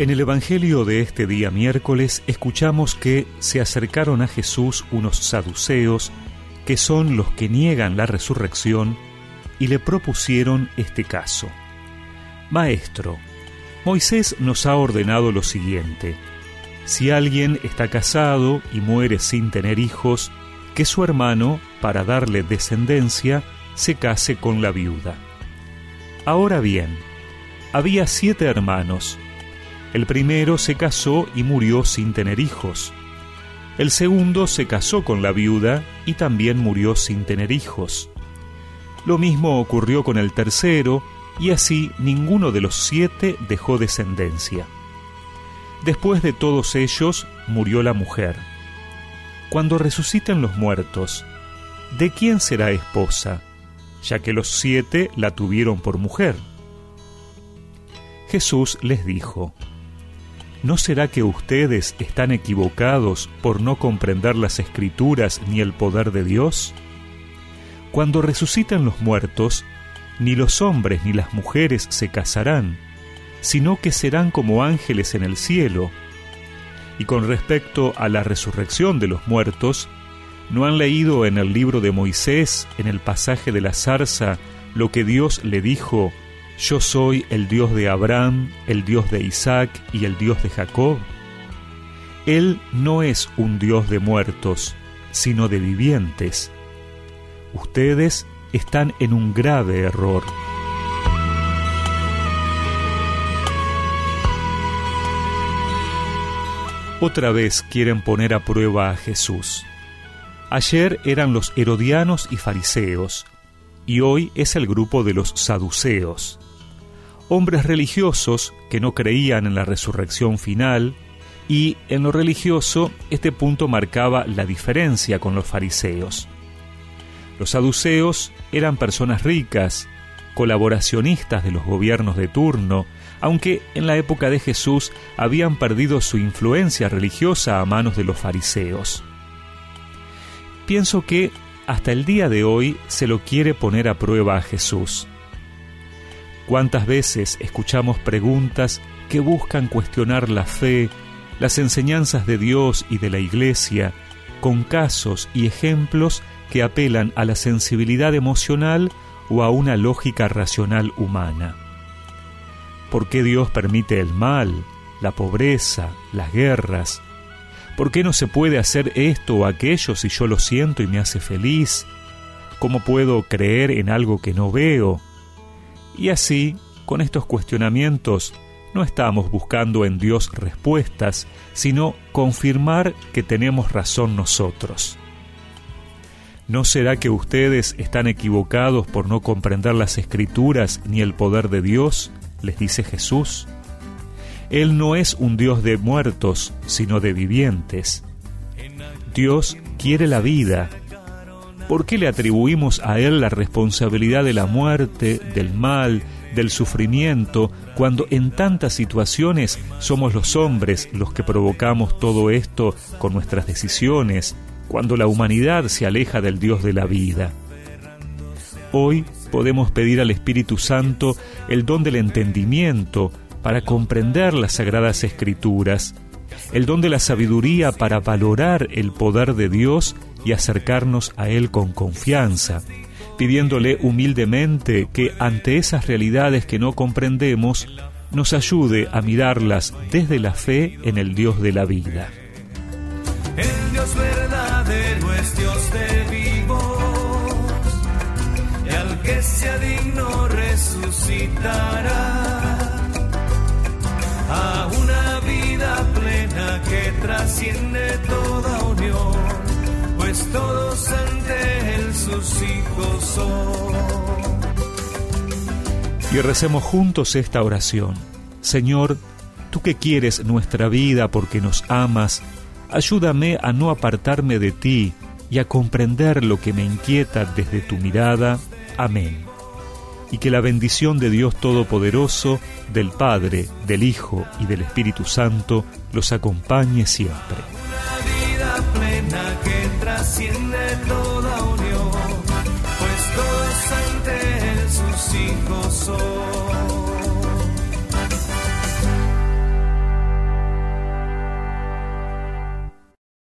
En el Evangelio de este día miércoles escuchamos que se acercaron a Jesús unos saduceos, que son los que niegan la resurrección, y le propusieron este caso. Maestro, Moisés nos ha ordenado lo siguiente. Si alguien está casado y muere sin tener hijos, que su hermano, para darle descendencia, se case con la viuda. Ahora bien, había siete hermanos, el primero se casó y murió sin tener hijos. El segundo se casó con la viuda y también murió sin tener hijos. Lo mismo ocurrió con el tercero, y así ninguno de los siete dejó descendencia. Después de todos ellos murió la mujer. Cuando resuciten los muertos, ¿de quién será esposa? Ya que los siete la tuvieron por mujer. Jesús les dijo, ¿No será que ustedes están equivocados por no comprender las escrituras ni el poder de Dios? Cuando resucitan los muertos, ni los hombres ni las mujeres se casarán, sino que serán como ángeles en el cielo. Y con respecto a la resurrección de los muertos, ¿no han leído en el libro de Moisés, en el pasaje de la zarza, lo que Dios le dijo yo soy el Dios de Abraham, el Dios de Isaac y el Dios de Jacob. Él no es un Dios de muertos, sino de vivientes. Ustedes están en un grave error. Otra vez quieren poner a prueba a Jesús. Ayer eran los herodianos y fariseos, y hoy es el grupo de los saduceos hombres religiosos que no creían en la resurrección final, y en lo religioso este punto marcaba la diferencia con los fariseos. Los saduceos eran personas ricas, colaboracionistas de los gobiernos de turno, aunque en la época de Jesús habían perdido su influencia religiosa a manos de los fariseos. Pienso que hasta el día de hoy se lo quiere poner a prueba a Jesús. ¿Cuántas veces escuchamos preguntas que buscan cuestionar la fe, las enseñanzas de Dios y de la Iglesia, con casos y ejemplos que apelan a la sensibilidad emocional o a una lógica racional humana? ¿Por qué Dios permite el mal, la pobreza, las guerras? ¿Por qué no se puede hacer esto o aquello si yo lo siento y me hace feliz? ¿Cómo puedo creer en algo que no veo? Y así, con estos cuestionamientos, no estamos buscando en Dios respuestas, sino confirmar que tenemos razón nosotros. ¿No será que ustedes están equivocados por no comprender las escrituras ni el poder de Dios? les dice Jesús. Él no es un Dios de muertos, sino de vivientes. Dios quiere la vida ¿Por qué le atribuimos a Él la responsabilidad de la muerte, del mal, del sufrimiento, cuando en tantas situaciones somos los hombres los que provocamos todo esto con nuestras decisiones, cuando la humanidad se aleja del Dios de la vida? Hoy podemos pedir al Espíritu Santo el don del entendimiento para comprender las sagradas escrituras, el don de la sabiduría para valorar el poder de Dios y acercarnos a Él con confianza, pidiéndole humildemente que ante esas realidades que no comprendemos, nos ayude a mirarlas desde la fe en el Dios de la vida. El Dios verdadero es Dios de vivos, y al que sea digno resucitará trasciende toda unión pues todos ante Él sus hijos son. Y recemos juntos esta oración. Señor, tú que quieres nuestra vida porque nos amas, ayúdame a no apartarme de ti y a comprender lo que me inquieta desde tu mirada. Amén y que la bendición de Dios Todopoderoso, del Padre, del Hijo y del Espíritu Santo los acompañe siempre. La vida plena que trasciende toda unión, pues todos ante él sus hijos son.